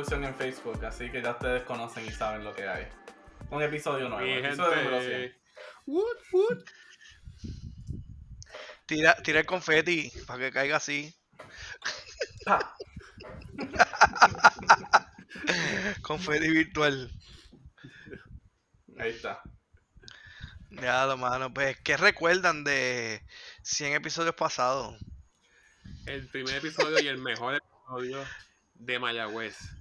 En Facebook, así que ya ustedes conocen y saben lo que hay. Un episodio nuevo. Mi episodio número gente. 100. Woot, woot. Tira, tira el confeti para que caiga así. Confeti virtual. Ahí está. Ya, lo mano. Pues, ¿qué recuerdan de 100 episodios pasados? El primer episodio y el mejor episodio de Mayagüez.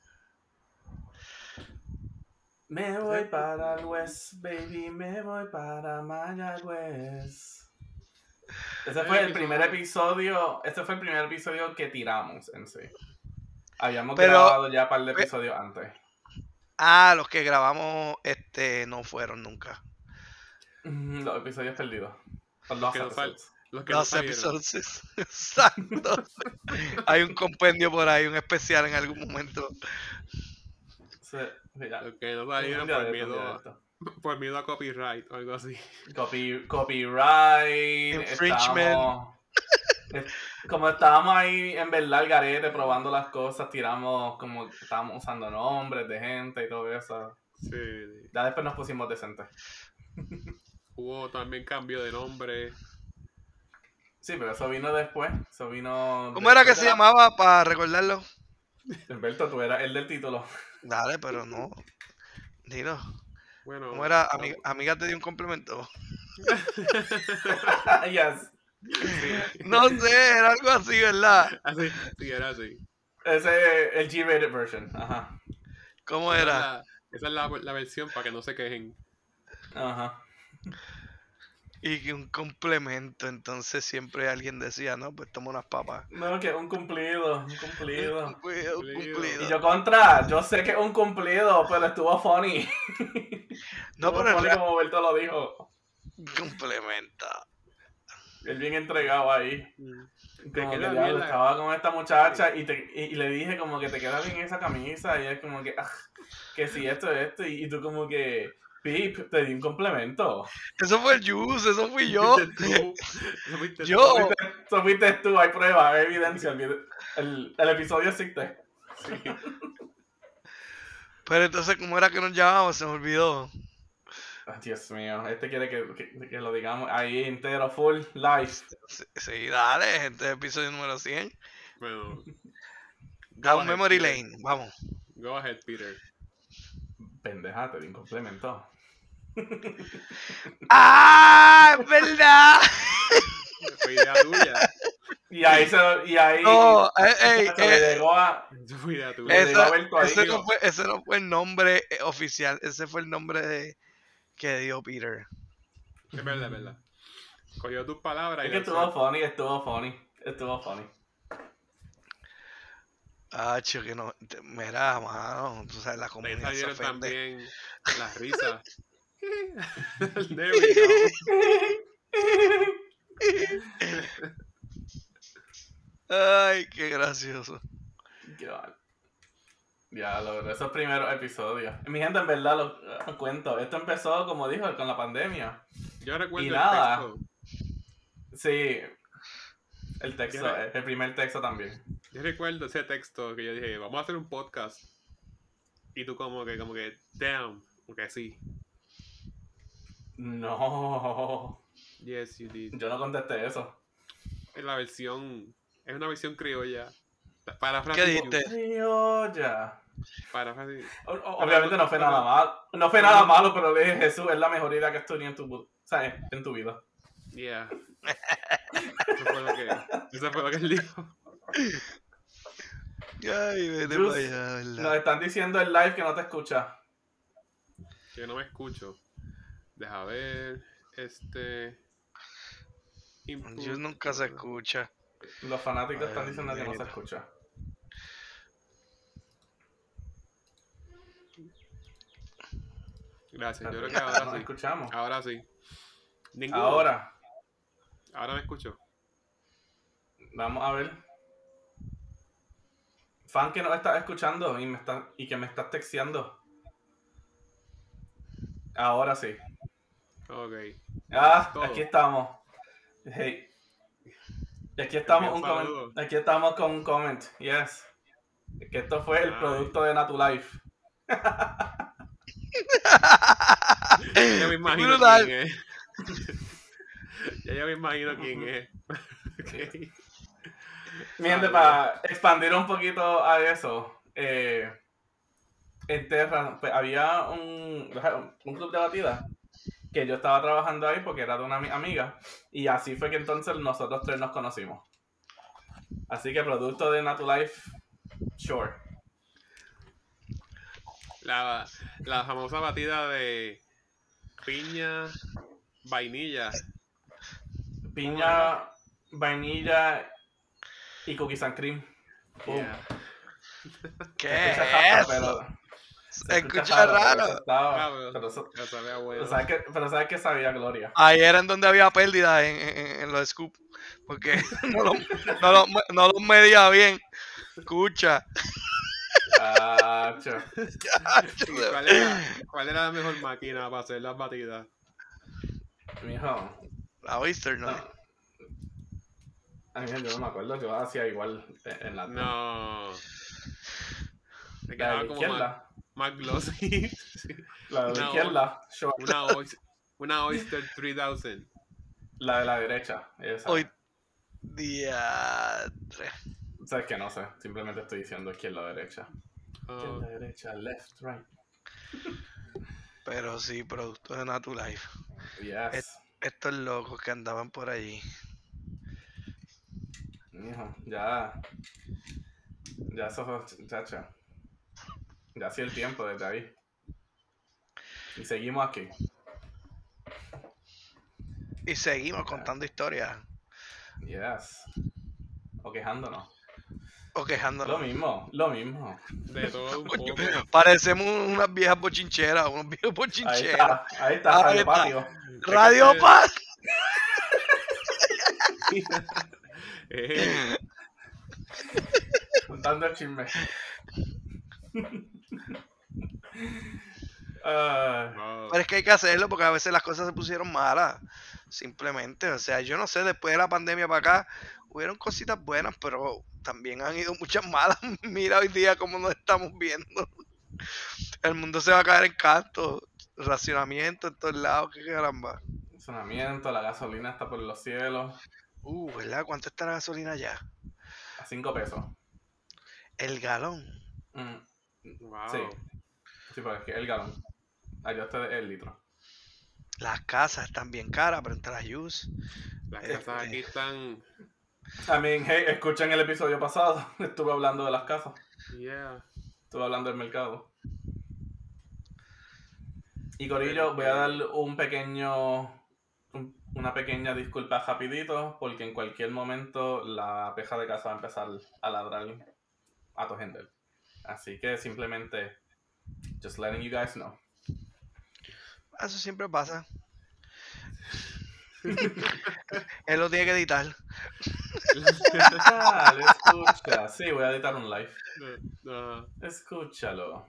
Me voy para el West, baby, me voy para Mayagüez. Ese fue el primer episodio, ese fue el primer episodio que tiramos en sí. Habíamos Pero- grabado ya un par de pe- episodios antes. Ah, los que grabamos este no fueron nunca. Mm, Los episodios perdidos. Los dos Que episodios. Los que Los episodios. Exacto. Hay un compendio por ahí, un especial en algún momento. Sí, ya. Que no salieron por de miedo, esto. por miedo a copyright o algo así. Copy, copyright. Infringement. como estábamos ahí en verdad el garete probando las cosas, tiramos como estábamos usando nombres de gente y todo eso. Sí. Ya después nos pusimos decentes. Hubo también cambio de nombre. Sí, pero eso vino después. Eso vino. ¿Cómo era que se llamaba para recordarlo? Humberto, tú eras el del título. Dale, pero no. Dilo. Bueno, ¿Cómo era? Ami- amiga te dio un complemento. yes. No sé, era algo así, ¿verdad? Así, sí, era así. Ese el G-rated version. Ajá. ¿Cómo Esa es era? la- Esa es la, la versión para que no se quejen. Ajá. Y que un complemento, entonces siempre alguien decía, no, pues toma unas papas. No, que un cumplido. Un cumplido. Cumplido, Cumplido. cumplido. Y yo contra, yo sé que es un cumplido, pero estuvo funny. No, Estuvo pero funny real- como Humberto lo dijo. complementa. Él bien entregado ahí. Te Como que queda bien estaba con esta muchacha y, te, y, y le dije como que te queda bien esa camisa y es como que, ah, que si esto, esto, y, y tú como que, Pip, te di un complemento. Eso fue el Juice, eso fui yo. Tú. Eso fuiste tú. Yo. Eso fuiste- Eso fuiste tú, hay pruebas, hay evidencia, el, video- el, el episodio existe. Pero entonces, ¿cómo era que nos llamábamos? Se me olvidó. Ah, Dios mío, este quiere que, que, que lo digamos ahí entero, full, live. Sí, sí, dale, este es el episodio número 100. Bueno, Down Memory Peter. Lane, vamos. go ahead, Peter. Pendeja, te di un complemento. ¡Ah! ¡Es verdad! Fue idea tuya. Y ahí se y ahí No, eh, ey, se le eh, llegó a. Fue idea tuya. a ese, no fue, ese no fue el nombre eh, oficial, ese fue el nombre de, que dio Peter. Es verdad, es verdad. Cogió tus palabras Es y que estuvo funny, estuvo funny, estuvo funny. Ah, chico, que no. Mira, mano, tú sabes, la comunidad se también las risas. Ay, qué gracioso. Qué mal. Ya, lo, esos primeros episodios. Mi gente, en verdad, lo, lo cuento. Esto empezó, como dijo, con la pandemia. Yo recuerdo Y el nada. texto. Sí. El texto, el primer texto también. Yo recuerdo ese texto que yo dije, vamos a hacer un podcast. Y tú como que, como que, damn, porque sí. No. Yes, you did. Yo no contesté eso. Es la versión, es una versión criolla. ¿Qué Parafraseo. dijiste? Criolla. O- Obviamente no fue nada malo. No fue nada malo, pero le dije, Jesús, es la mejor idea que has tenido en tu, sea, en tu vida. Yeah. Eso fue lo que, eso fue lo que él dijo. Ay, vete Juice, para allá, ¿verdad? Nos están diciendo en live que no te escucha. Que no me escucho. Deja ver. Este. input. Yo nunca se escucha. Los fanáticos están diciendo que no se escucha. Gracias. Yo creo que Nos ahora sí. escuchamos. Ahora sí. Ninguno. Ahora, Ahora me escucho. vamos a ver. Fan que nos está escuchando y, me está, y que me estás texteando. Ahora sí. Ok. Ah, aquí estamos. Hey. Y aquí estamos, un comment- aquí estamos con un comment. Yes. Que esto fue el Ay. producto de Natulife. Ya me imagino Brutal. quién es. ya ya me imagino quién es. Ok. Mi gente, Ah, para expandir un poquito a eso, eh, en Terra pues, había un, un club de batida que yo estaba trabajando ahí porque era de una ami- amiga y así fue que entonces nosotros tres nos conocimos. Así que producto de Natulife, sure. La, la famosa batida de piña, vainilla. Piña, vainilla y cookies and cream. Yeah. ¿Qué Escucha es pero- Se escucha escucha raro, pero raro. eso estaba- pero- pero eso- Ya sabía pero bueno. sabes que- pero sabes que sabía Gloria. Ahí era en donde había pérdida en, en- en los scoops. Porque no los no me- no los medía bien. Escucha. Cacho. ¿Y ¿Cuál era, ¿Cuál era la mejor máquina para hacer las batidas? Mijo, La Oyster, ¿no? no. A mí yo no me acuerdo, yo hacía igual en la, No. la Me de quedaba la como izquierda. más, más glossy. La de la Una izquierda, sure. una, Oyster, una Oyster 3000. La de la derecha. Esa. Hoy. Diadre. Sabes que no sé, simplemente estoy diciendo izquierda derecha. Ah, Izquierda derecha, left, right. Pero sí, producto de Natulife. Yes. Estos locos que andaban por allí. Mijo, ya. Ya eso chacha. Ya hacía el tiempo desde ahí. Y seguimos aquí. Y seguimos contando historias. Yes. O quejándonos. O Lo quejándonos. mismo, lo mismo. de todo un Coño, poco. Parecemos unas viejas bochincheras, unos viejos Ahí bochincheros. está, ahí está, Ahí Radio está. Patio. Radio Paz. Eh, Contando el chisme. Ah. Pero es que hay que hacerlo porque a veces las cosas se pusieron malas. Simplemente, o sea, yo no sé, después de la pandemia para acá, hubieron cositas buenas, pero también han ido muchas malas. Mira hoy día cómo nos estamos viendo. El mundo se va a caer en canto, racionamiento en todos lados, qué caramba. sonamiento, la gasolina está por los cielos. Uh, ¿verdad? ¿Cuánto está la gasolina ya? A 5 pesos. El galón. Mm, Wow. Sí. Sí, pero es que el galón. Allá ustedes el litro. Las casas están bien caras, pero entre las use. Las Este- casas aquí están. También, hey, escuchen el episodio pasado. Estuve hablando de las casas. Yeah. Estuve hablando del mercado. Y Corillo, voy a dar un pequeño. Un- una pequeña disculpa rapidito, porque en cualquier momento la peja de casa va a empezar a ladrar a tu gente. Así que simplemente, just letting you guys know. Eso siempre pasa. Él lo tiene que editar. Dale, escucha. Sí, voy a editar un live. No, no. Escúchalo.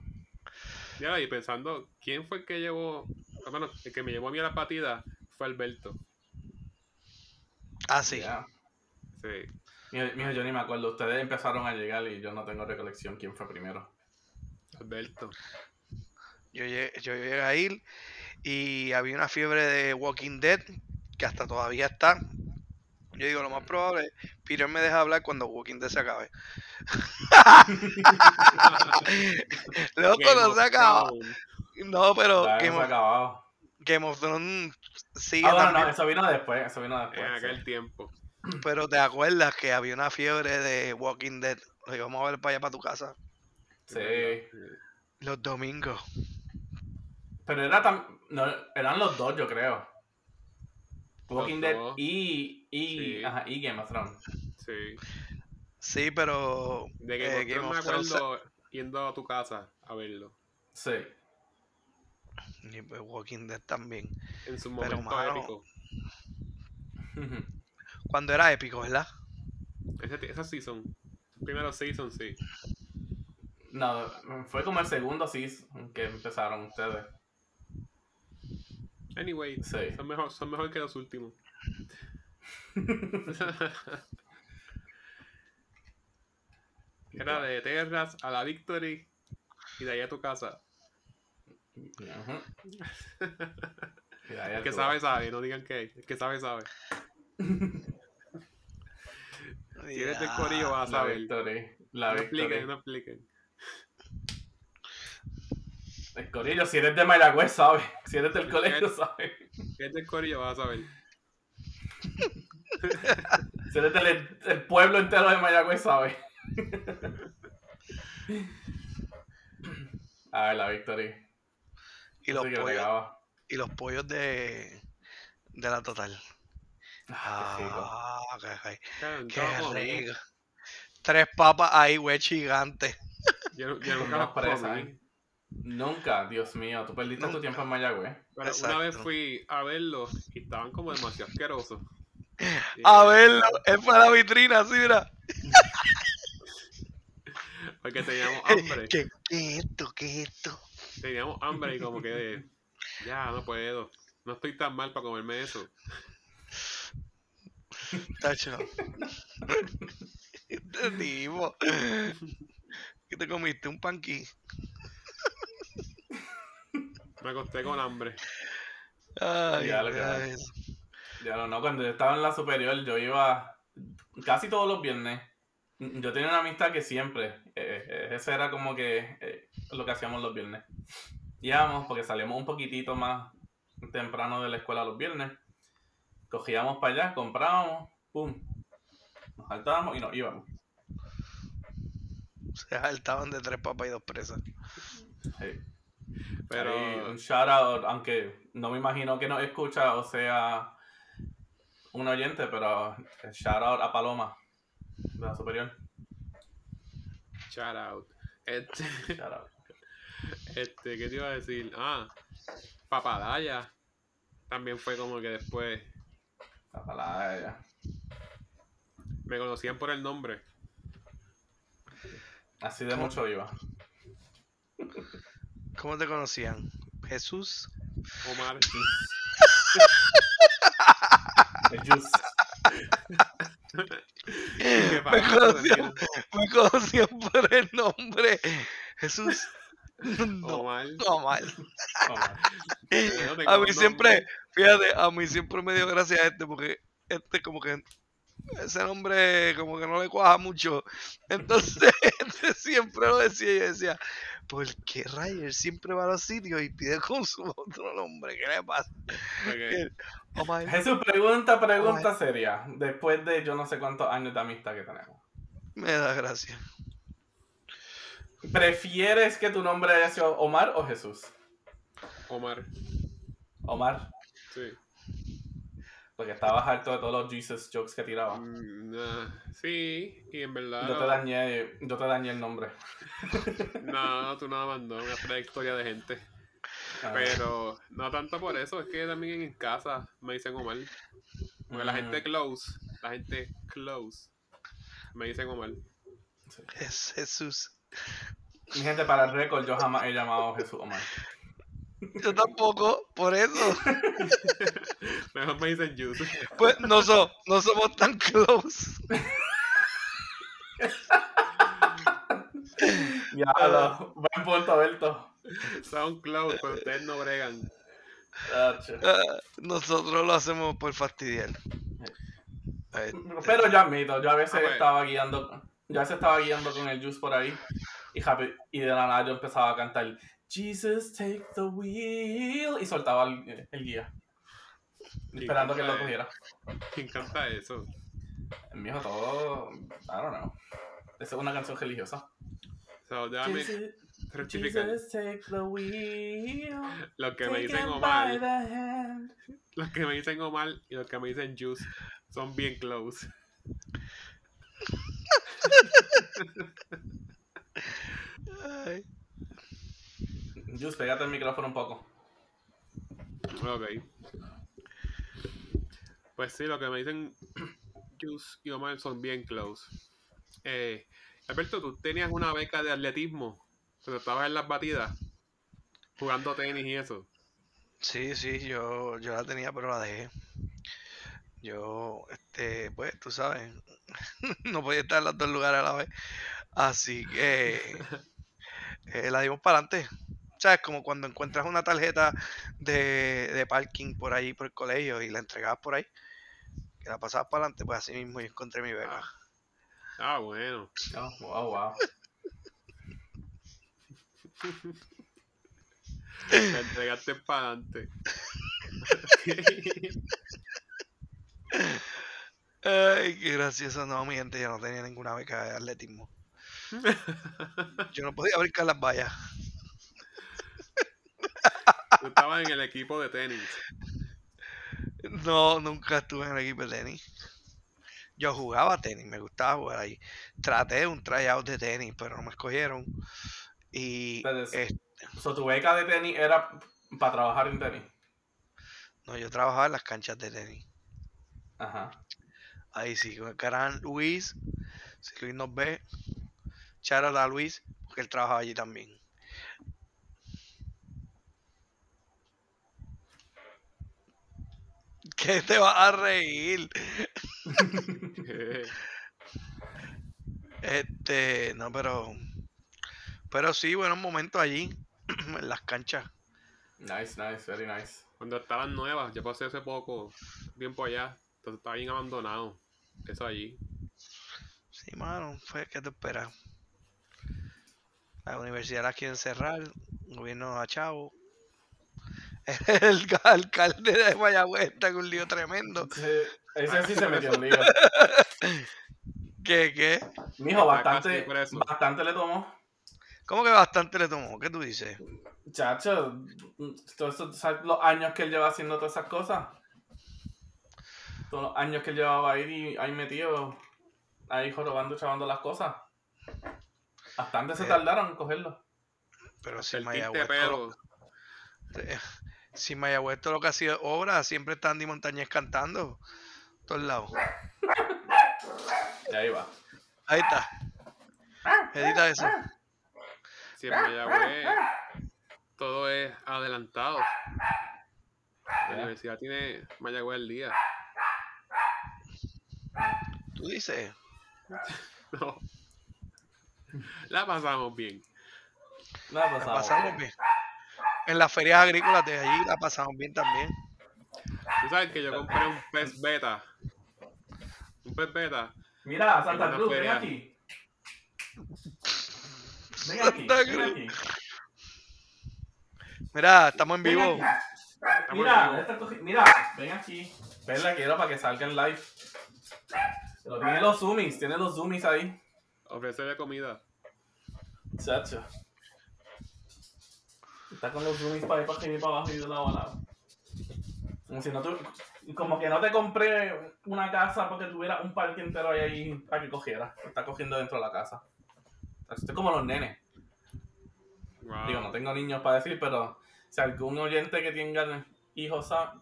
Ya, y pensando, ¿quién fue el que llevó? ah, Bueno, el que me llevó a mí a la partida fue Alberto. Ah, sí. Sí. Mijo, yo ni me acuerdo. Ustedes empezaron a llegar y yo no tengo recolección quién fue primero. Alberto. Yo llegué, yo llegué a ir y había una fiebre de Walking Dead que hasta todavía está. Yo digo, lo más probable, Peter me deja hablar cuando Walking Dead se acabe. No of se acaba. No, pero Game eso se ha of, acabado. Game of Thrones sigue Ah, bueno, no, eso vino después. Eso vino después. En sí. aquel tiempo. Pero te acuerdas que había una fiebre de Walking Dead. Lo íbamos a ver para allá, para tu casa. Sí. Los domingos. Pero era tan. No, eran los dos, yo creo. Los Walking Dead dos. y, y, Sí. ajá, y Game of Thrones. Sí. Sí, pero De Game eh, of Game Thrones me of Thrones se- acuerdo yendo a tu casa a verlo. Sí. Y pues Walking Dead también. En su Pero, momento mano, épico. Cuando era épico, ¿verdad? Ese, esa season. Primero season, sí. No, fue como el segundo season que empezaron ustedes. Anyway, Sí. son mejor, son mejor que los últimos. Era de Terras a la Victory y de ahí a tu casa. El que sabe, sabe. No digan que. El que sabe, sabe. Si eres del corillo vas a La saber. Victory. La No expliquen, no expliquen. El corillo, si eres de Mayagüez, sabes. Si eres del colegio, sabes. Si eres del corillo vas a saber. Si eres del el pueblo entero de Mayagüez, sabes. A ver, la Victory. Y los pollos, y los pollos de, de la total. Ah, qué rico. Ah, qué, rico. Qué. Tres papas ahí, güey, gigantes. Yo, yo nunca las presas. ¿eh? Nunca, Dios mío, tú perdiste tu Nunca. tiempo en Mayagüez. Pero una vez Exacto. fui a verlos y estaban como demasiado asquerosos. Y- A verlo, es para la vitrina, así, mira. Porque teníamos hambre. ¿Qué, qué es esto? ¿Qué es esto? Teníamos hambre y como que ya no puedo. No estoy tan mal para comerme eso. Tacho. Este tipo. ¿Qué te comiste? ¿Un panqui? Me acosté con hambre. Ay, Ya, lo que. Ya no, no, cuando yo estaba en la superior, yo iba casi todos los viernes. Yo tenía una amistad que siempre, eh, eh, ese era como que eh, lo que hacíamos los viernes. Íbamos porque salíamos un poquitito más temprano de la escuela los viernes. Cogíamos para allá, comprábamos, pum, nos saltábamos y nos íbamos. Se saltaban de tres papas y dos presas. Sí. Pero Ahí, un shout out, aunque no me imagino que nos escucha o sea un oyente, pero shout out a Paloma de la superior. shout out. Este, Shout out. Este, ¿qué te iba a decir? Ah, Papadaya. También fue como que después ella. me conocían por el nombre. Así de mucho iba. ¿Cómo te conocían? Jesús. Omar. ¿Qué Me conocían, me conocían por el nombre. Jesús. No, no mal. Oh, A mí siempre, fíjate, a mí siempre me dio gracia este porque este como que ese nombre como que no le cuaja mucho. Entonces este siempre lo decía y yo decía, ¿por qué Ryder siempre va a los sitios y pide con su otro nombre? ¿Qué le pasa? Ok. Oh Jesús, pregunta, pregunta seria. Después de yo no sé cuántos años de amistad que tenemos. Me da gracia. ¿Prefieres que tu nombre haya sido Omar o Jesús? Omar. Omar, Sí. porque estabas harto de todos los Jesus jokes que tiraba. Mm, nah, sí, y en verdad. Yo te no- dañé, yo te dañé el nombre. No, tú nada más no, una trayectoria de gente. Ah, Pero no tanto por eso, es que también en casa me dicen Omar. Porque la Mm. gente close, la gente close, me dicen Omar. Es Jesús. Mi gente, para el récord, yo jamás he llamado a Jesús Omar. Yo tampoco, por eso. Mejor me dicen Juice. Pues no, so- no somos tan close. Ya, lo, buen punto, Berto. Son close, pero ustedes no bregan. Ah, Nosotros lo hacemos por fastidiar. Pero yo admito, yo a veces Ah, estaba guiando, yo a veces estaba guiando con el juice por ahí y, happy- y de la nada yo empezaba a cantar Jesus take the wheel y soltaba el, el guía. Esperando que él lo cogiera. Me encanta eso. Mi hijo todo, I don't know. Esa es una canción religiosa. So, déjame Jesus, rectificar. Jesus take the wheel. Los que me dicen Omar, los que me dicen Omar y los que me dicen Juice son bien close. ay, Juice, pégate el micrófono un poco. Ok. Pues sí, lo que me dicen Juice y Omar son bien close. Eh, Alberto, tú tenías una beca de atletismo cuando estabas en las batidas, jugando tenis y eso. Sí, sí, yo, yo la tenía, pero la dejé. Yo, este, pues, tú sabes, no podía estar en los dos lugares a la vez. Así que eh, la dimos para adelante. O sea, es como cuando encuentras una tarjeta de, de parking por ahí, por el colegio, y la entregabas por ahí, que la pasabas para adelante, pues así mismo yo encontré mi beca. Ah, bueno. Oh, wow, wow. Me entregaste para adelante. Ay, qué gracioso. No, mi gente, yo no tenía ninguna beca de atletismo. Yo no podía brincar las vallas. Tú estabas en el equipo de tenis. No, nunca estuve en el equipo de tenis. Yo jugaba tenis, me gustaba jugar ahí. Traté un tryout de tenis, pero no me escogieron. Y Pero es- eh, So, tu beca de tenis era para trabajar en tenis. no, yo trabajaba en las canchas de tenis. Ajá. Ahí sí, con el gran Luis. Si Luis nos ve, shout a Luis, porque él trabajaba allí también. ¿Qué te vas a reír? Este, no, pero. Pero sí, buenos momentos allí, en las canchas. Nice, nice, very nice. Cuando estaban nuevas, yo pasé hace poco tiempo allá. Entonces estaba bien abandonado. Eso allí. Sí, mano, fue ¿qué te esperas? La universidad la quieren cerrar, el gobierno a chavo. El ca- alcalde de Mayagüez está con un lío tremendo. Sí, ese sí se metió en lío. ¿Qué, qué? Mijo, bastante, bastante le tomó. ¿Cómo que bastante le tomó? ¿Qué tú dices? Chacho, todos esos- ¿sabes los años que él lleva haciendo todas esas cosas. Todos los años que él llevaba ahí, ahí metido, ahí jorobando, chavando las cosas. Bastante se Eh. tardaron en cogerlo. Pero si El Mayagüez, todo, pelo. si Mayagüez todo lo que ha sido obra, siempre está Andy Montañez cantando. Todos lados. Y ahí va. Ahí está. Edita eso. Si en Mayagüez todo es adelantado. La universidad tiene Mayagüez al día. Tú dices. No. La pasamos bien. La La pasamos. pasamos bien. En las ferias agrícolas de allí la pasamos bien también. Tú sabes que yo compré un pez beta. Un pez beta. Mira, Santa Cruz, ven aquí. Ven aquí, Santa ven Cruz. aquí. Mira, estamos en vivo. en Mira, vivo. esta cogi- mira, ven aquí. Ven la quiero para que salga en live. Pero tiene los zoomies, tiene los zoomies ahí. Ofrecerle comida. Chacho. Está con los zoomies para ir para arriba y para abajo y de lado a lado. Como si no tu- Como que no te compré una casa porque tuviera un parque entero ahí, ahí para que cogiera. Está cogiendo dentro de la casa. Estoy como los nenes. Wow. Digo, no tengo niños para decir, pero si algún oyente que tenga hijos sabe,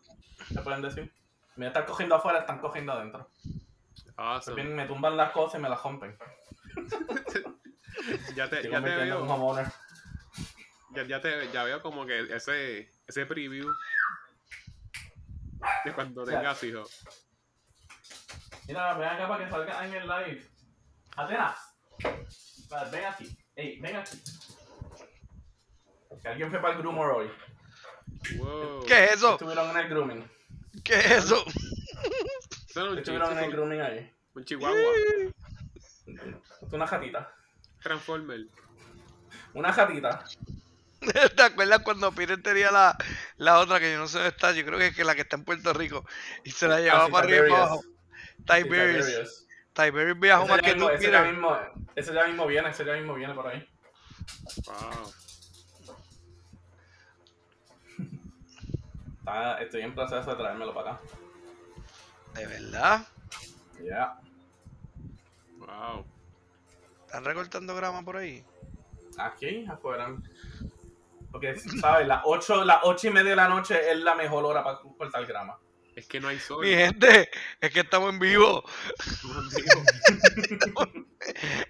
me pueden decir. Me están cogiendo afuera, están cogiendo adentro. Awesome. Me tumban las cosas y me las rompen. Ya te, ya te veo. Ya, ya te ya veo como que ese, ese preview de cuando tengas hijos. Mira, ven acá para que salga en el live. Atenas. Vale, Ven aquí. Ey, ven aquí. Que alguien fue para el groomer hoy. Wow. ¿Qué es eso? Estuvieron en el grooming. ¿Qué es eso? Estuvieron en el grooming ahí. un chihuahua. Una jatita. Transformer. Una jatita. ¿Te acuerdas cuando Peter tenía la, la otra que yo no sé dónde está? Yo creo que es que la que está en Puerto Rico. Y se la llevaba Ah, sí, para arriba y para abajo. Tiberius. Tiberius. Tiberius. Viajó más que mismo- tú, ese ya mismo, ese ya mismo viene, ese ya mismo viene por ahí. Wow. Está- estoy en proceso de traérmelo para acá. De verdad. Ya. Wow. ¿Están recortando grama por ahí? Aquí, afuera. Porque, ¿sabes? Las 8, las ocho y media de la noche es la mejor hora para cortar grama. Es que no hay sol. Mi gente, es que estamos en vivo.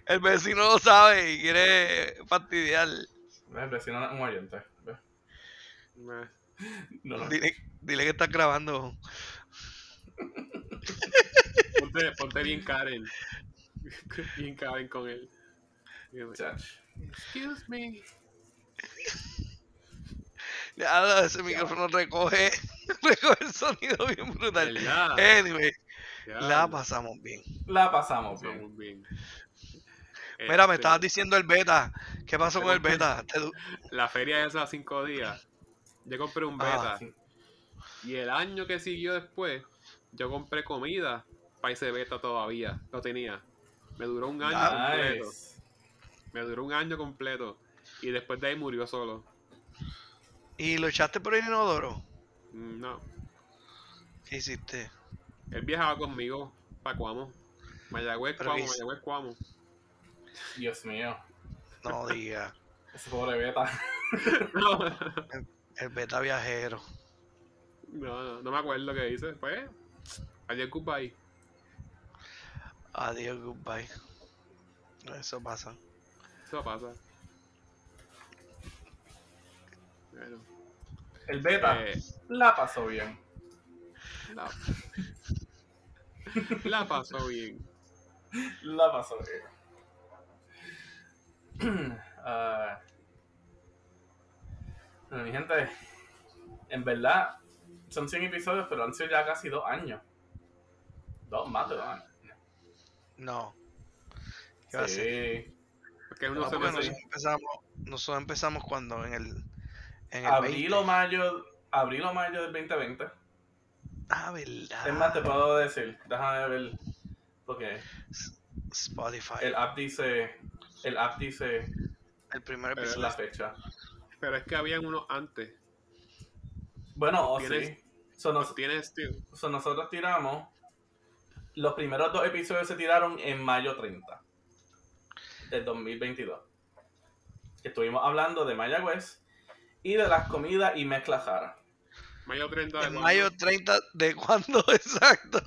El vecino lo sabe y quiere fastidiar. El vecino no es un oyente. No, no. Dile, dile que estás grabando. Ponte, ponte bien Karen. Bien Karen con él. Excuse me. Ya ese micrófono recoge, recoge el sonido bien brutal. ¿Verdad? Anyway, Ya, la pasamos bien. La pasamos bien. bien. Mira, me Este, estabas diciendo el beta. ¿Qué pasó con el beta? La feria esa cinco días. Yo compré un Ah, beta. sí. Y el año que siguió después, yo compré comida para ese beta todavía. Lo tenía. Me duró un año completo. Me duró un año completo. Y después de ahí murió solo. ¿Y lo echaste por el inodoro? Mm, No. ¿Qué hiciste? Él viajaba conmigo para Cuamo. Mayagüez, Pero Cuamo. Mayagüez, Cuamo. Dios mío. No diga. Ese pobre beta. No, El beta viajero. no, no, no me acuerdo qué hice. Pues, ayer goodbye. Adiós, goodbye. Eso pasa. Eso pasa. Bueno, El beta eh, la pasó bien. la, la pasó bien. La pasó bien. Bueno, mi gente, en verdad, son 100 episodios, pero han sido ya casi dos años. Dos, más de dos años. No. ¿Qué va a ser? Sí. Porque uno No, se porque nosotros empezamos, nosotros empezamos cuando en el, en el Abril 20. o mayo, abril o mayo del 2020. Ah, verdad. Es más, te puedo decir, déjame ver, porque Spotify. el app dice, el app dice El primer Pero episodio. la fecha. Pero es que habían unos antes. Bueno, o Tienes- sí. So, nos- Tienes, tío. so, nosotros tiramos, los primeros dos episodios se tiraron en mayo 30 del 2022. Estuvimos hablando de Mayagüez y de las comidas y mezcla jara. Mayo 30 de En cuándo? mayo 30, ¿de cuándo exacto?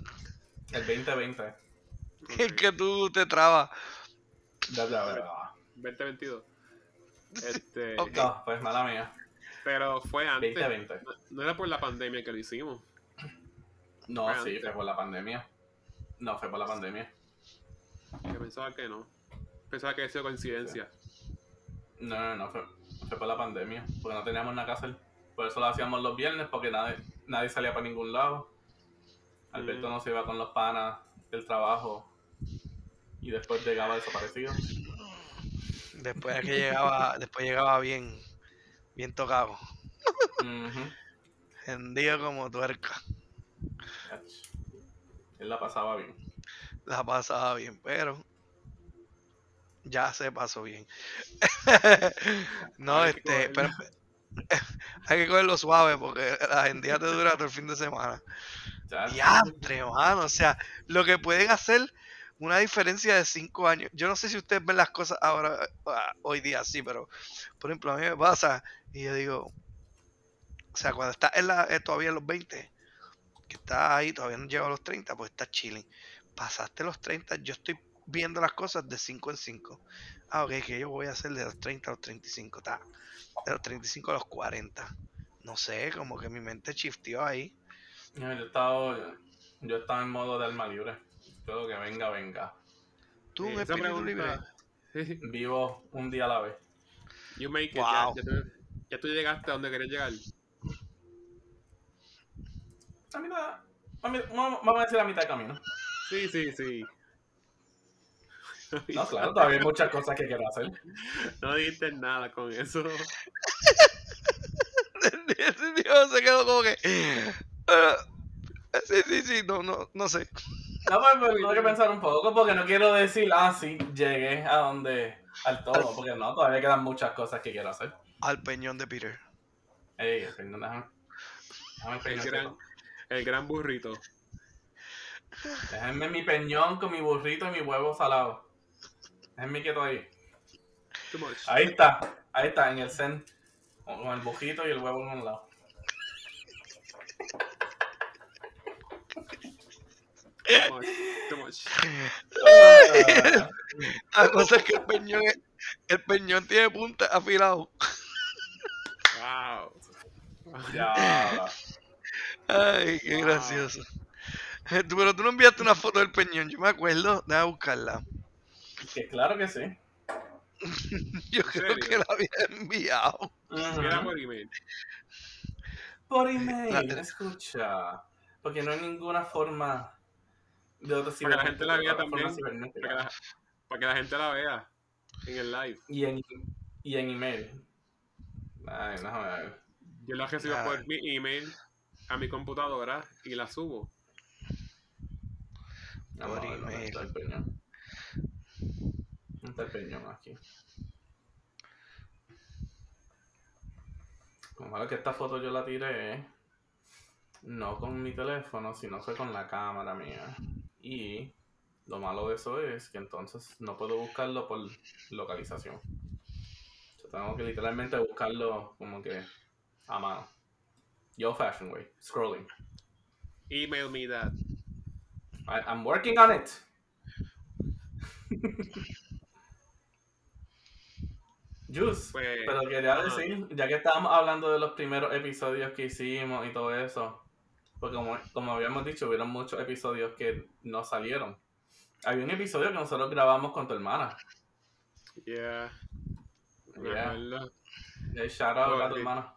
El 2020. Ok, Es que tú te trabas. Ya, ya, ya. 2022. Este, Ok. No, pues mala mía. Pero fue antes. 2020. No, no era por la pandemia que lo hicimos. No, Fue sí, antes. fue por la pandemia. No, fue por la pandemia. Yo pensaba que no. Pensaba que había sido coincidencia. No, no, no, fue, fue por la pandemia. Porque no teníamos nada que hacer. Por eso lo hacíamos los viernes, porque nadie, nadie salía para ningún lado. Alberto Mm. no se iba con los panas del trabajo. Y después llegaba desaparecido. Después que llegaba, después llegaba bien, bien tocado. Hendido como tuerca. Ach. Él la pasaba bien. La pasaba bien, pero ya se pasó bien. no, Hay este, pero hay que cogerlo suave porque la hendía te dura todo el fin de semana. Diantre, mano. O sea, lo que pueden hacer una diferencia de cinco años. Yo no sé si ustedes ven las cosas ahora, ah, hoy día, sí, pero por ejemplo, a mí me pasa y yo digo, o sea, cuando estás en la, eh, todavía en los 20, que estás ahí, todavía no llegado a los 30, pues estás chilling. Pasaste los 30, yo estoy viendo las cosas de 5 en 5. Ah, ok, que yo voy a hacer de los 30 a los 35, ta. De los 35 a los 40. No sé, como que mi mente shiftió ahí. Yo he estado, yo he estado en modo de alma libre. Todo lo que venga, venga. Tú, un esa espíritu libre. Vivo un día a la vez. You make it. Wow. Ya, ya, tú, ya tú llegaste a donde querías llegar. A mitad, a mi- vamos a decir a mitad de camino. Sí, sí, sí. No, claro, todavía hay muchas cosas que quiero hacer. No dijiste nada con eso. Ese tío se quedó como que. "Ah, sí, sí, sí, no, no, no sé. No, pues, pues, tengo que pensar un poco porque no quiero decir, ah, sí, llegué a donde, al todo, porque no, todavía quedan muchas cosas que quiero hacer. Al peñón de Peter. Ey, Fernando, déjame, déjame El. El gran burrito. Déjenme mi peñón con mi burrito y mi huevo salado. Déjenme quieto ahí. Too much. Ahí está, ahí está, en el zen. Con el bujito y el huevo en un lado. Too much. Too much. La cosa es que el peñón, el peñón tiene punta afilado. Wow. ya. Ay, qué Wow. gracioso. Tú- Pero tú no enviaste una foto del peñón, yo me acuerdo. Déjame buscarla. Que claro que sí. Yo creo serio? que la había enviado. Ujú. por email. Por email, La- escucha. Porque no hay ninguna forma de otra Para que la gente la vea también. Para que, la, para que la gente la vea en el live. Y en, y en email. Ay, ver. Yo la recibo por mi email a mi computadora y la subo. Por dónde email. está el peñón. ¿Dónde está el peñón aquí? Como es que esta foto yo la tiré no con mi teléfono, sino fue con la cámara mía. Y lo malo de eso es que entonces no puedo buscarlo por localización. Yo tengo que literalmente buscarlo como que a mano. Yo fashion way, scrolling. Email me that. I, I'm working on it. Juice, Pues, pero quería decir, ya que estábamos hablando de los primeros episodios que hicimos y todo eso, porque como, como habíamos dicho, hubieron muchos episodios que no salieron. Había un episodio que nosotros grabamos con tu hermana. Yeah. Yeah. shout out a tu hermana.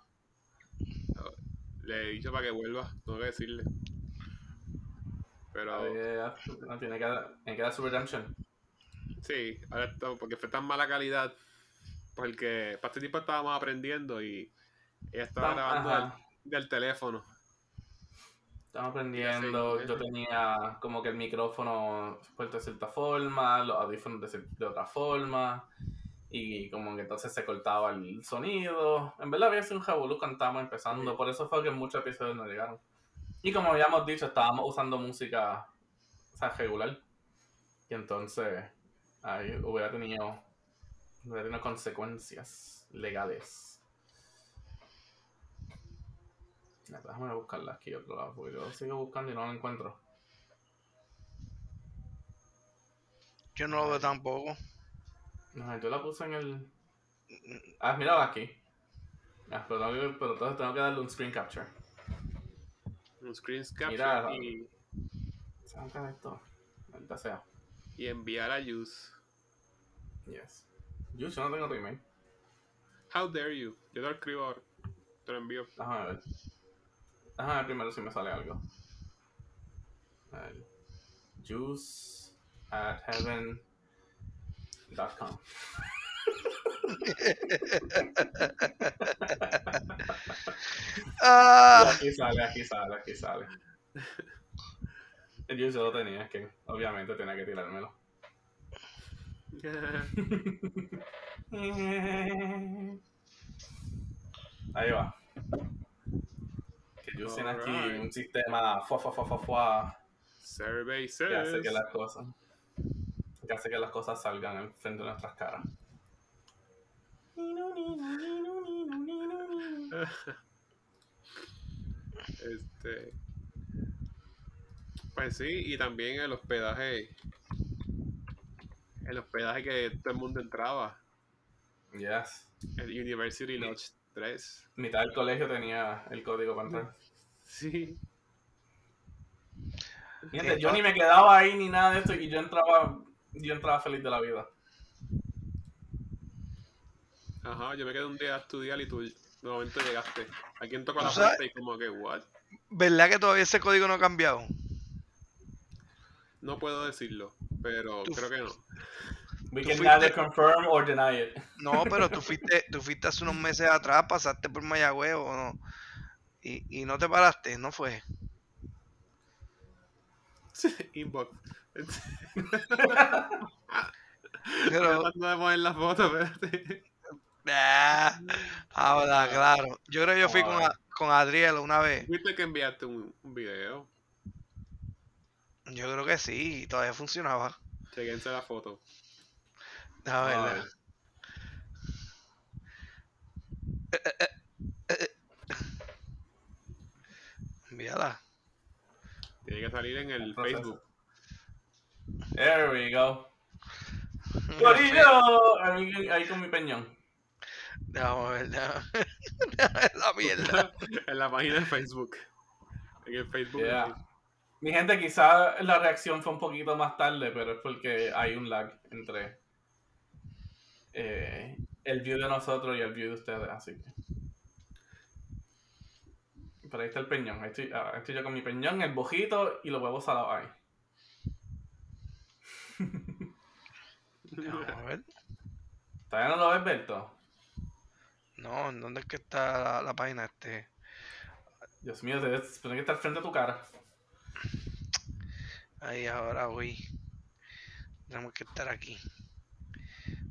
Le he dicho para que vuelva, tengo que decirle. Pero Eh, no, tiene que dar, tiene que dar su redemption. sí, ahora esto, porque fue tan mala calidad. Porque para este tiempo estábamos aprendiendo y ella estaba Tam- grabando del, del teléfono. Estamos aprendiendo, yo tenía como que el micrófono puesto de cierta forma, los audífonos de, de otra forma, y como que entonces se cortaba el sonido. En verdad había sido un jabolú cuando estábamos empezando, Sí. por eso fue que muchos episodios no llegaron. Y como habíamos dicho, estábamos usando música o sea, regular, y entonces ahí hubiera tenido, hubiera tenido consecuencias legales. Déjame buscarla aquí otro lado, porque yo sigo buscando y no la encuentro. Yo no lo veo tampoco. No, yo la puse en el. Ah, mírala aquí. Ah, pero, tengo que- pero entonces tengo que darle un screen capture. Un screen capture Mira. y, ¿Se esto? Maldita sea. y enviar a Use. Yes. Yo, yo no tengo tu email. How dare you? Yo te lo escribo ahora. Te lo envío. Déjame ver. Déjame ver primero si me sale algo. A ver. Juice at heaven.com. Ah, Aquí sale, aquí sale, aquí sale. Yo se lo tenía, es que obviamente tenía que tirármelo. Ahí va. Que yo tiene aquí un sistema fua, fua, fua, fua, fua, Survey que hace que las cosas que hace que las cosas salgan en frente de nuestras caras. Este. Pues sí, y también el hospedaje. El hospedaje que todo el mundo entraba. Yes. El University Lodge 3. Mitad del colegio tenía el código para entrar. Sí. Sí, yo pa- ni me quedaba ahí ni nada de esto y yo entraba, yo entraba feliz de la vida. Ajá, yo me quedé un día a estudiar y tú de momento llegaste. ¿A quién tocó la puerta? Y como que, what? ¿verdad que todavía ese código no ha cambiado? No puedo decirlo, pero Tú- creo que no. We can fuiste- neither confirm or deny it. No, pero tú fuiste, tú fuiste hace unos meses atrás, pasaste por Mayagüez o no. Y, y no te paraste, ¿no fue? Inbox. Pero, Tratando de poner la foto, espérate. ah, ahora, claro. Yo creo que yo fui con, a- con Adriel una vez. Viste que enviaste un, un video. Yo creo que sí, y todavía funcionaba. Chequense la foto. A ver, Ay, envíala. Tiene que salir en el. Facebook. There we go. ¡Corillo! Ahí, ahí con mi peñón. Déjame ver la mierda. en la página de Facebook. En el Facebook. Yeah. Mi gente, quizá la reacción fue un poquito más tarde, pero es porque hay un lag entre eh, el view de nosotros y el view de ustedes, así que. Pero ahí está el peñón. Ahí estoy, ah, estoy yo con mi peñón, el bojito y los huevos salados ahí. Vamos a ver. ¿Todavía no lo ves, Berto? No, ¿en dónde es que está la, la página este? Dios mío, se debe- que está al frente de tu cara. Ahí ahora voy. Tenemos que estar aquí.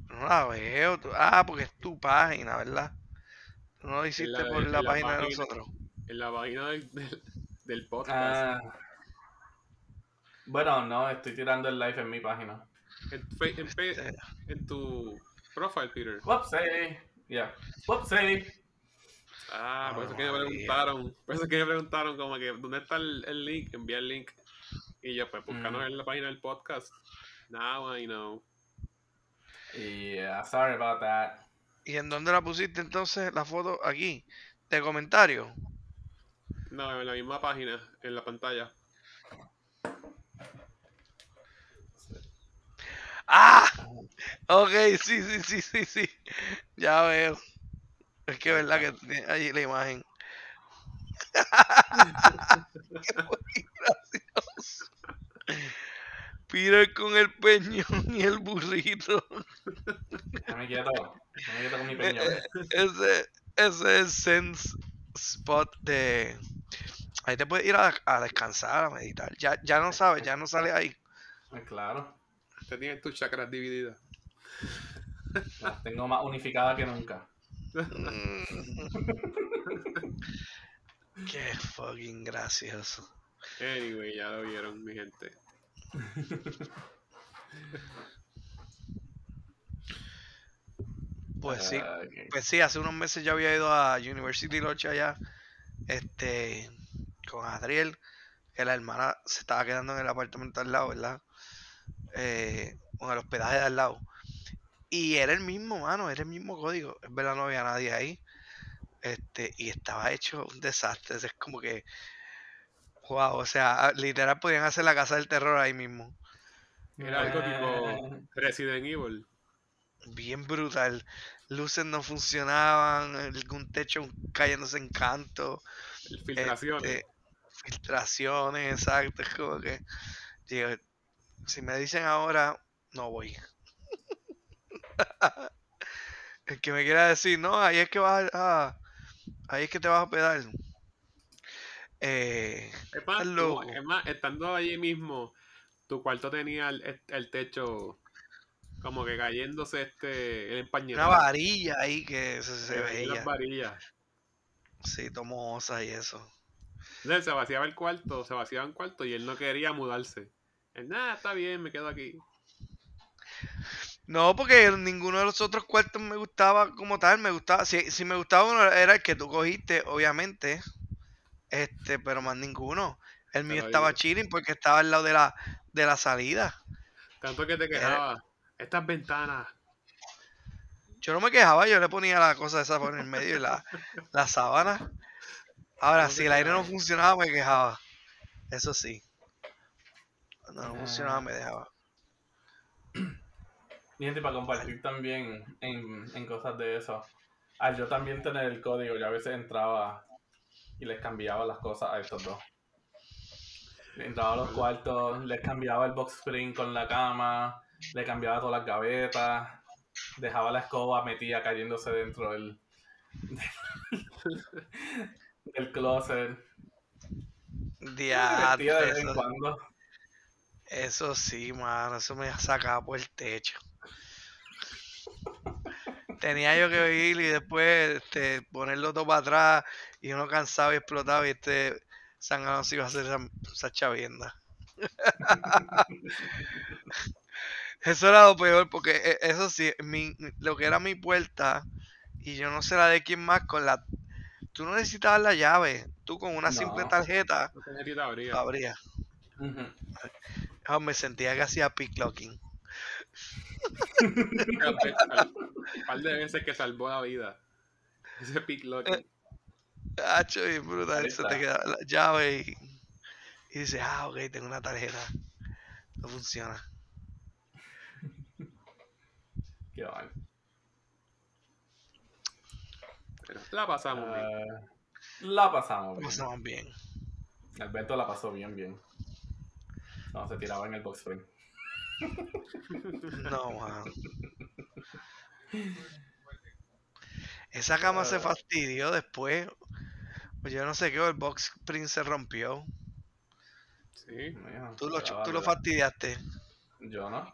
No la veo. Ah, porque es tu página, ¿verdad? Tú no lo hiciste la- por la, la página de nosotros. En la página del, del, del podcast. Ah. Bueno, no, estoy tirando el live en mi página. En, fe- en, fe- en tu profile, Peter. Whoopsie. Yeah. Whoopsie. Ah, por eso que me María. preguntaron. Por eso que me preguntaron como que ¿dónde está el, el link? Envía el link. Y yo, pues, buscando Mm. en la página del podcast. Now I know. Yeah, sorry about that. ¿Y en dónde la pusiste entonces la foto? Aquí. De comentario. No, en la misma página, en la pantalla. ¡Ah! Ok, sí, sí, sí, sí, sí. Ya veo. Es que es verdad que tiene ahí la imagen. Qué muy gracioso. Peter con el peñón y el burrito. Déjame quieto. Déjame quieto con mi peñón. Ese, ese es el sense spot de. Ahí te puedes ir a, a descansar, a meditar. Ya, ya no sabes, ya no sale ahí. Pues claro. Te tienes tus chakras divididas. Las tengo más unificadas que nunca. Mm. Qué fucking gracioso. Anyway, ya lo vieron, mi gente. Pues sí, Ah, pues sí, hace unos meses yo había ido a University Lodge allá, este, con Adriel, que la hermana se estaba quedando en el apartamento al lado, ¿verdad? Eh, con el hospedaje de al lado. Y era el mismo, mano, era el mismo código. Es verdad, no había nadie ahí. Este, y estaba hecho un desastre. Es como que, wow, o sea, literal podían hacer la casa del terror ahí mismo. Era algo Eh, tipo Resident Evil. bien brutal. Luces no funcionaban, algún techo cayéndose en canto, Filtraciones. este, filtraciones, exacto. Es como que, digo, si me dicen ahora, no voy. El que me quiera decir, no, ahí es que vas a, ahí es que te vas a hospedar. Eh, Es más, estás tú- loco. es más, estando allí mismo, tu cuarto tenía el, el- el techo como que cayéndose este el una empañetado. varilla ahí que se, se Se veían veía. las varillas. Sí, tomosa y eso. Entonces se vaciaba el cuarto, se vaciaba un cuarto y él no quería mudarse. Nada, está bien, me quedo aquí. No, porque ninguno de los otros cuartos me gustaba como tal, me gustaba, si, si me gustaba uno era el que tú cogiste, obviamente, este, pero más ninguno. El mío estaba chilling porque estaba al lado de la, de la salida. Tanto que te quejabas. Estas ventanas. Yo no me quejaba, yo le ponía la cosa esa por el medio y la, la sábana. Ahora, si el aire no funcionaba, me quejaba. Eso sí. Cuando no Ah. funcionaba, me dejaba. Mi gente, para compartir también en, en cosas de eso. Al yo también tener el código, yo a veces entraba y les cambiaba las cosas a estos dos. Entraba a los cuartos, les cambiaba el box spring con la cama, le cambiaba todas las gavetas, dejaba la escoba metida cayéndose dentro del, del closet. Diatre, Divertida de vez en cuando. Eso sí, mano, eso me sacaba por el techo. Tenía yo que ir y después este, ponerlo todo para atrás y uno cansado y explotado y este sangano se iba a hacer esa, esa chavienda. Eso era lo peor porque eh, eso sí, mi, lo que era mi puerta y yo no sé la de quién más con la... Tú no necesitabas la llave, tú con una simple tarjeta No abría. Ah, me sentía que hacía picklocking. Un par de veces que salvó la vida. Ese pick locking. Hacho, bien brutal. Se te queda la llave y, y dices, ah, ok, tengo una tarjeta. No funciona. Qué mal. Pero la pasamos bien. Eh, la pasamos bien. Pasamos bien. Alberto la pasó bien, bien. No, se tiraba en el box spring. No, mano. Esa cama se Ah. fastidió después. Pues Yo no sé qué, el box spring se rompió. Sí. Mira, Tú lo, tú lo fastidiaste. Yo no.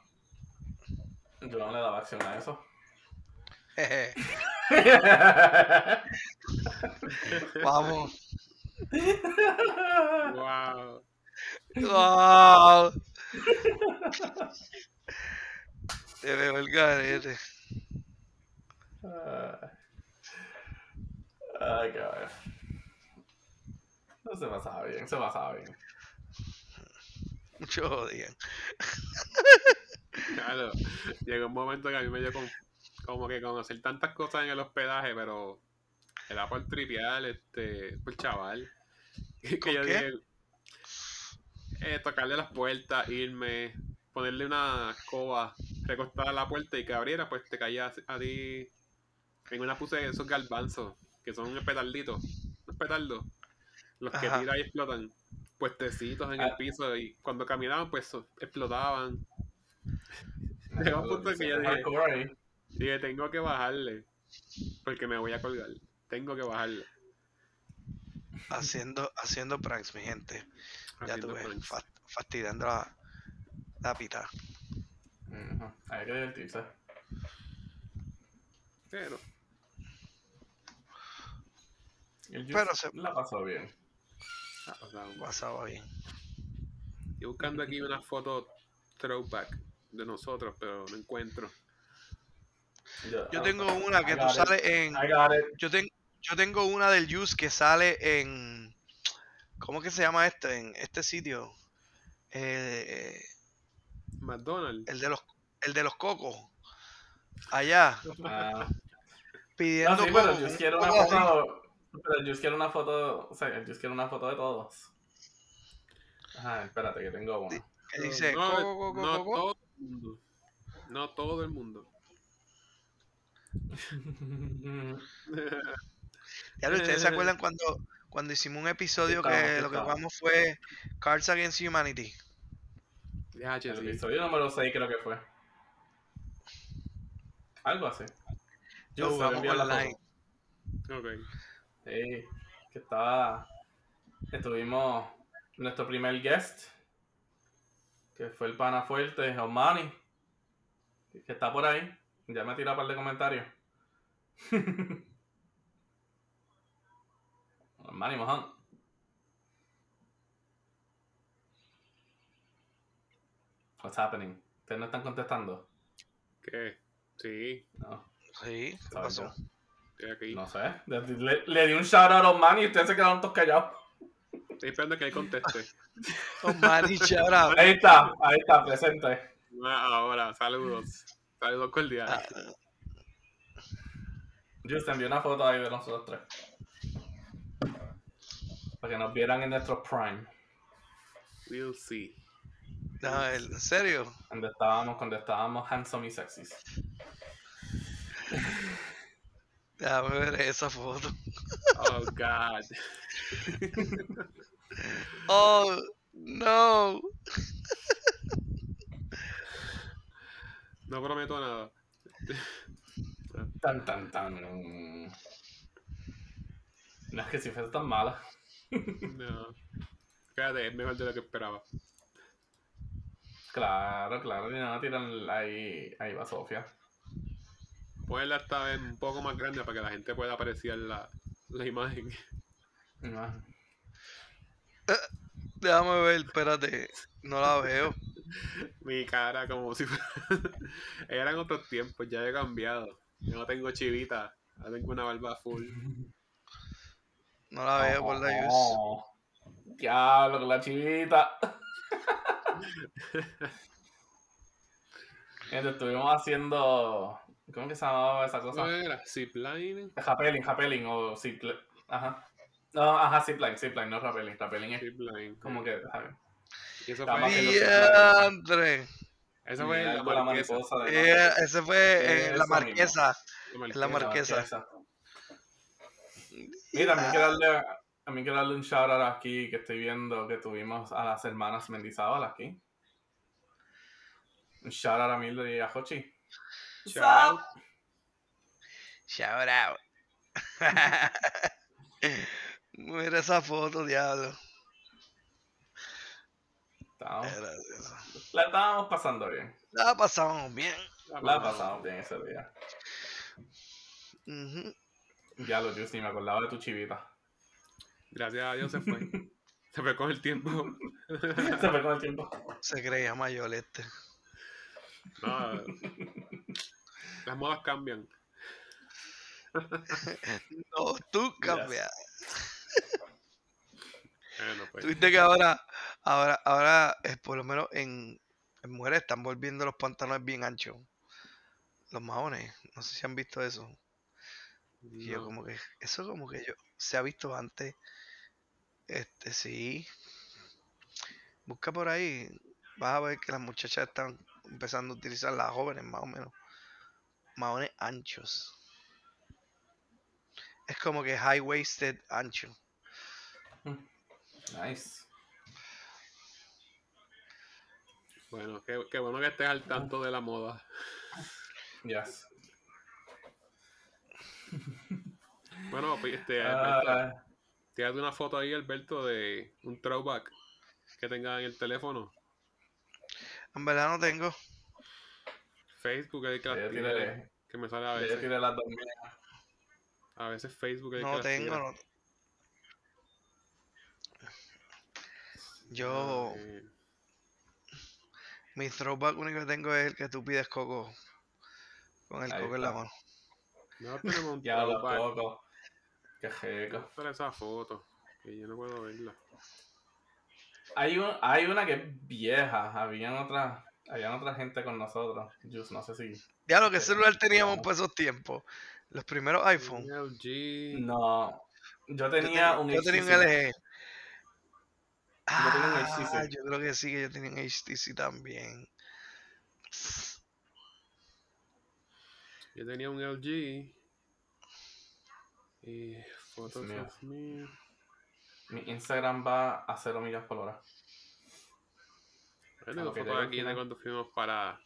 Yo no le daba acción a eso. Jeje. Vamos. Wow. ¡Wow! Te veo el garete. Ay, Ay, cabrón. No se pasaba bien, se pasaba bien. Mucho jodían. Claro, llegó un momento que a mí me dio con, como que conocer tantas cosas en el hospedaje, pero era por trivial, este, por chaval. Que ¿Con yo qué? dije, eh, tocarle las puertas, irme, ponerle una escoba, recostar a la puerta y que abriera, pues te caía a- ti. En una puse esos garbanzos, que son petarditos, unos petardos, los que Ajá. tiran y explotan, puestecitos en el Ah. piso y cuando caminaban, pues explotaban. Llegó un punto en que yo dije. Dije, tengo que bajarle. Porque me voy a colgar. Tengo que bajarle. Haciendo, haciendo pranks, mi gente. Ya tuve. fa- fastidiando la, la pita. Ujú, Hay que divertirse. Pero, el Pero Juice se- la pasó bien. ah, sea, Pasaba bien. estoy buscando aquí una foto throwback de nosotros, pero no encuentro. Yo tengo una que tú sales en. Yo, ten- yo tengo una del Juice que sale en. ¿Cómo que se llama este? En este sitio. Eh, McDonald's. el de los el de los cocos. Allá. Ah, Pidiendo. no, sí, pero yo quiero una foto. Pero yo quiero una foto. O sea, yo quiero una foto de todos. Ajá, espérate, que tengo una. Que dice. no, coco, coco, no coco. todo el mundo. No todo el mundo. Ya lo- ustedes se acuerdan cuando, cuando hicimos un episodio estamos, que lo que jugamos fue Cards Against Humanity. Ya, El sí. episodio número 6 creo que fue. Algo así. Yo jugamos la. Ok. Sí, que estaba. Estuvimos nuestro primer guest, que fue el pana fuerte, Omani, que está por ahí. Ya me tirado un par de comentarios. Omani Mohan. What's happening? ¿Ustedes no están contestando? ¿Qué? Sí, No, Sí, ¿qué ¿sabes pasó? estoy aquí. no sé. Le, le- le di un shout out a Omani y ustedes se quedaron todos callados. Estoy esperando que él conteste. Oh, shout out. Ahí está, ahí está, presente. Ah, Ahora, saludos. Saludos cordiales. Ah, Yo te envié una foto ahí de nosotros tres. Para que nos vieran en nuestro prime. We'll see. no, ¿En serio? Donde estábamos, cuando estábamos handsome y sexys. Déjame ver esa foto. Oh, God. Oh, no. No prometo nada. Tan, tan, tan. No es que si fuese tan mala. No. Fíjate, es mejor de lo que esperaba. Claro, claro, y no tiran ahí, ahí va Sofía. Ponerla esta vez un poco más grande para que la gente pueda apreciar la, la imagen. No. Déjame ver, espérate. No la veo. Mi cara como si fuera... Eran otros tiempos, ya he cambiado. Yo no tengo chivita, ahora tengo una barba full. No la veo por la luz. Oh, Diablo, con la chivita. Gente, estuvimos haciendo. ¿Cómo que se llamaba esa cosa? ¿Cómo era? Zipline. Rappelling, rappelling o zipline. Ajá. No, ajá, zipline, zipline, no rappelling. Rappelling es Zipline. como que. ajá. Y eso fue, eso fue la de la marquesa. mariposa de ese fue en la marquesa. La la marquesa. marquesa. Mira, también quiero darle, también quiero darle un shout out aquí que estoy viendo que tuvimos a las hermanas Mendizábal aquí. Un shout out a Mildred y a Hochi. Shout out. Shout out. Mira esa foto, diablo. Estábamos- la estábamos pasando bien. La pasamos bien. La pasamos bien ese día. Ujú. Ya lo ni me acordaba de tu chivita. Gracias a Dios se fue. Se fue con el tiempo. Se fue con el tiempo. Se creía mayor este. No, las modas cambian. No, tú cambias. Bueno, pues. Tú viste que ahora, ahora, ahora, eh, por lo menos en, en mujeres están volviendo los pantalones bien anchos. Los maones. No sé si han visto eso. Y yo como que, eso como que yo, se ha visto antes. Este, sí. Busca por ahí. Vas a ver que las muchachas están empezando a utilizar las jóvenes más o menos. Maones anchos. Es como que high waisted ancho. Nice. Bueno, qué, qué bueno que estés al tanto de la moda. Yes. Bueno, este, Alberto, Ah, tírate una foto ahí, Alberto, de un throwback que tenga en el teléfono. En verdad no tengo. Facebook es el que las tira, que me sale a veces. las dos mías. A veces Facebook es el que No las tengo. tira. no- Yo, Eh, mi throwback único que tengo es el que tú pides coco. Con el Ahí coco en la está. mano. no tenemos un Ya lo throwback. Qué rico. Para esa foto, que yo no puedo verla. Hay, un, hay una que es vieja. Habían otra, habían otra gente con nosotros. Just, no sé si. Ya lo que celular teníamos No. por esos tiempos. Los primeros iPhone. LG. No. Yo Yo tenía ten- un yo tenía un. LG. Yo tenía un Ah, HTC. yo creo que sí, que yo tenía un HTC también. Yo tenía un LG. Y fotos mío. of me. Mi Instagram va a 0 millas por hora. Que fotos aquí de cuando fuimos para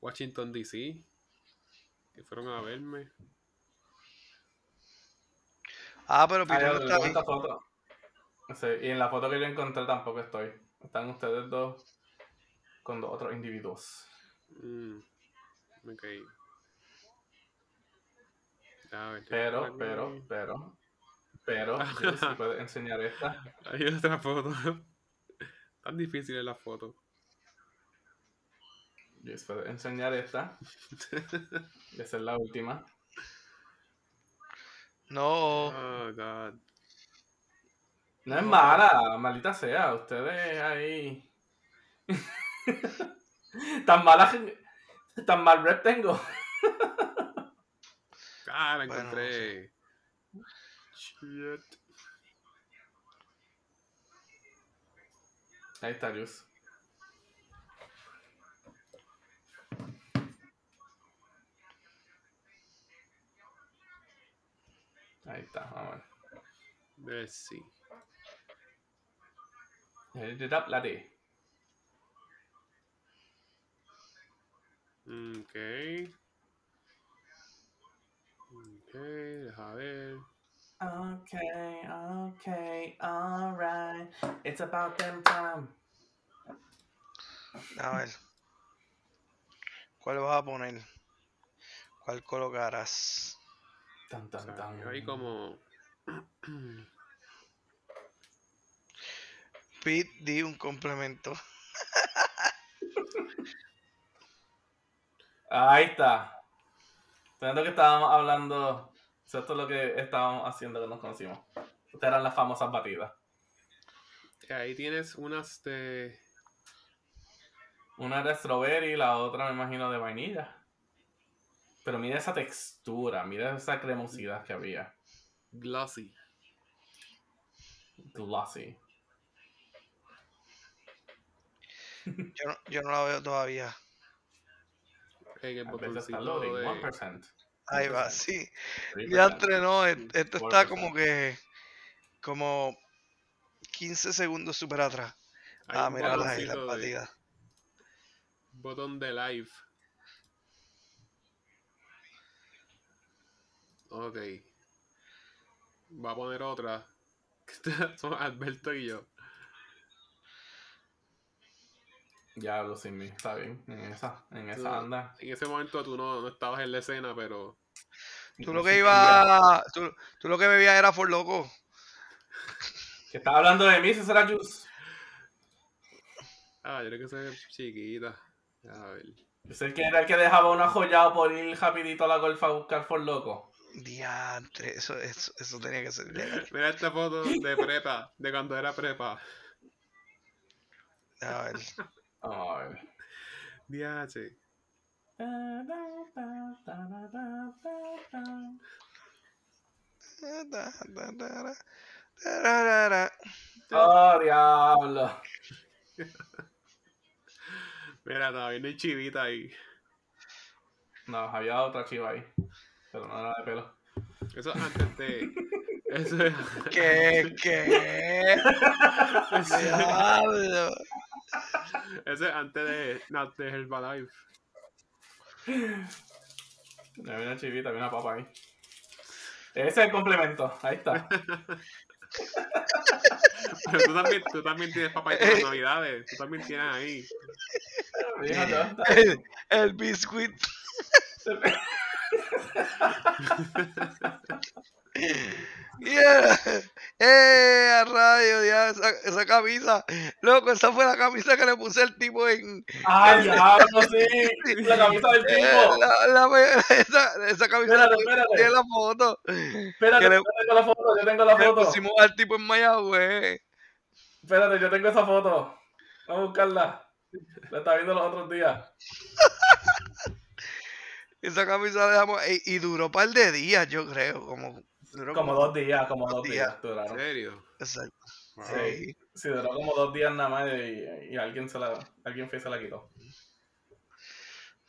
Washington DC. Que fueron a verme. Ah, pero Ah, yo- está yo ahí. esta foto. Sí, y en la foto que yo encontré tampoco estoy. Están ustedes dos con dos otros individuos. Mm. Ok. A ver, Pero, pero, pero, pero, si puedes enseñar esta. Hay otra foto. Tan difícil es la foto. Jules, puedes enseñar esta. Y esa es la última. No, Oh, God. No es mala, maldita sea. Ustedes ahí. tan mala. Tan mal rep tengo. Ah, la Bueno, encontré. Shit. Ahí está, Jules. Ahí está, vamos a ver. Let's see. Edit it up, laddie. Ok. Ok, deja ver. Okay, okay, alright. It's about them time. a ver. ¿Cuál vas a poner? ¿Cuál colocarás? Tan, tan, tan. Ahí como. Pete, di un complemento. Ahí está. Teniendo que estábamos hablando. Esto es lo que estábamos haciendo que nos conocimos. Estas eran las famosas batidas. Ahí tienes unas de. Una era de strawberry y la otra me imagino de vainilla. Pero mira esa textura, mira esa cremosidad que había. Glossy. Glossy. Yo no, yo no la veo todavía. En el botoncito loading, de. 1%. Ahí va, sí. Ya entrenó, e- esto está como 4%. que. Como 15 segundos super atrás. Hay Ah, mira las batidas. Botón de live. Ok. Va a poner otra. Son Alberto y yo. Ya lo sin mí, está bien. En esa, en Tú- esa anda. En ese momento tú no, no estabas en la escena, pero Tú lo que iba. Tú, tú lo que bebías era por loco. Que estaba hablando de mí, César Juice. Ah, yo creo que ve chiquita. A ver. Es el que era el que dejaba una joyado por ir rapidito a la golfa a buscar por loco. Diantre, eso, eso, eso tenía que ser. Mira esta foto de prepa, de cuando era prepa. A ver. Ay. Oh, diablo. Mira, todavía no hay chivita ahí. No, había otra chiva ahí. Pero no era de pelo. Eso es antes de. Eso es. ¿Qué? ¿Qué? Diablo. Eso es antes de. No, de Herbalife. Había una chivita, había una papa ahí. Ese es el complemento. Ahí está. Pero tú también, tú también tienes papá en las navidades. Tú también tienes ahí. El, el biscuit. Yeah. ¡Eh! A rayo, ya, esa, esa camisa. Loco, esa fue la camisa que le puse al tipo en. ¡Ay, diablo, sí! La camisa del eh, tipo. la, la- esa, esa camisa Espérate, tiene espérate. la foto. Espérate, que le- yo tengo la foto, yo tengo la Le foto. pusimos al tipo en Mayagüez. Espérate, yo tengo esa foto. Vamos a buscarla. La estaba viendo los otros días. Esa camisa la dejamos. Y, y duró un par de días, yo creo. Como, duró Como dos días, como dos dos días días. ¿En duraron. serio? Exacto. Wow. Sí. Sí, duró como dos días nada más y, y alguien se la, alguien fue y se la quitó.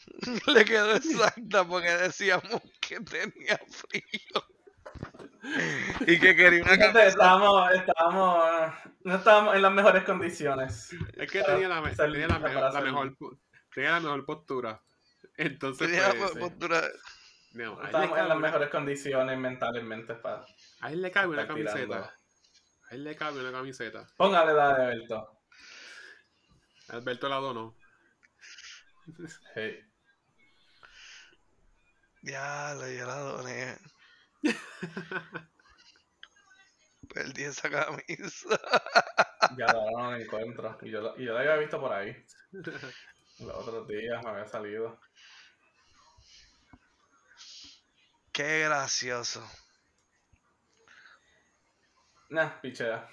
Le quedó exacta porque decíamos que tenía frío. Y que quería una camisa. estábamos, estábamos, no estábamos en las mejores condiciones. Es que tenía la, tenía la, mejor, la, mejor, tenía la mejor postura. Entonces, Tenía pues, po- postura. No, le cabe en las una, mejores condiciones mentalmente para a él le cabe una estar tirando. camiseta. A él le cabe una camiseta. Póngale la de Alberto. Alberto la donó. Hey. Diablo, yo la doné. Perdí esa camisa. Ya ahora no la encuentro. Y yo, la- y yo la había visto por ahí. Los otros días me había salido. Qué gracioso. Nah, pichea.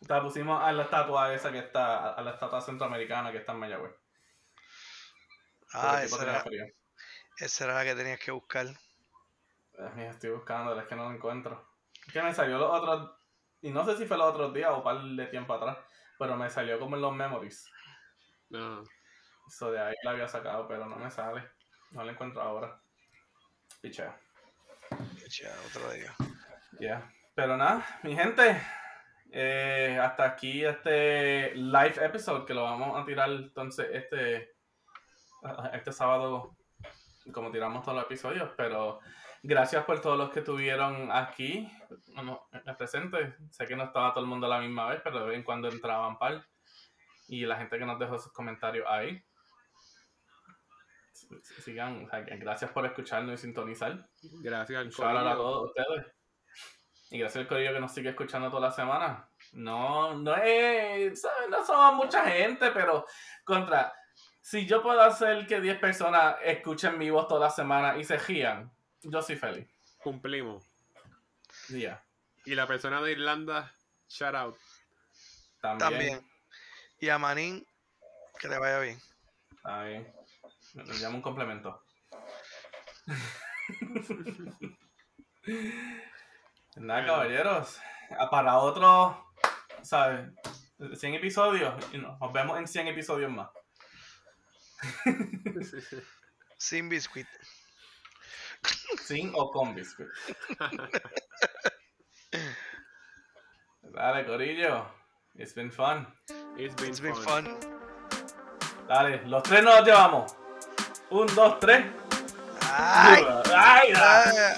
La pusimos a la estatua esa que está, a la estatua centroamericana que está en Mayagüez. Porque Ah, esa era, esa era la que tenías que buscar. Eh, mira, estoy buscando, es que no lo encuentro. Es que me salió los otros, y no sé si fue los otros días o un par de tiempo atrás, pero me salió como en los memories. No. Eso de ahí la había sacado, pero no me sale. No la encuentro ahora. Pichea. Ya. Pero nada, mi gente. eh, hasta aquí este live episode que lo vamos a tirar entonces este, este sábado como tiramos todos los episodios. Pero gracias por todos los que estuvieron aquí bueno, presentes. Sé que no estaba todo el mundo a la misma vez, pero de vez en cuando entraban par. Y la gente que nos dejó sus comentarios ahí. Sigan, o sea, que gracias por escucharnos y sintonizar. Gracias al Un shout out a todos ustedes. Y gracias al corillo que nos sigue escuchando toda la semana. No, no es, ¿sabes? No somos mucha gente, pero contra, si yo puedo hacer que 10 personas escuchen mi voz toda la semana y se rían, yo soy feliz. Cumplimos. Ya, Y la persona de Irlanda, shout out. también. También. Y a Manín, que le vaya bien. Está bien. Me me llamo un complemento. Nada, Bueno. caballeros. Ah, Para otro, ¿sabes? 100 episodios. y Nos vemos en 100 episodios más. Sin biscuit. Sin o con biscuit. Dale, Corillo. It's been fun. It's been, It's been fun. fun. Dale, los tres nos llevamos. Un, dos, tres. Ay, ¡Ay! ay.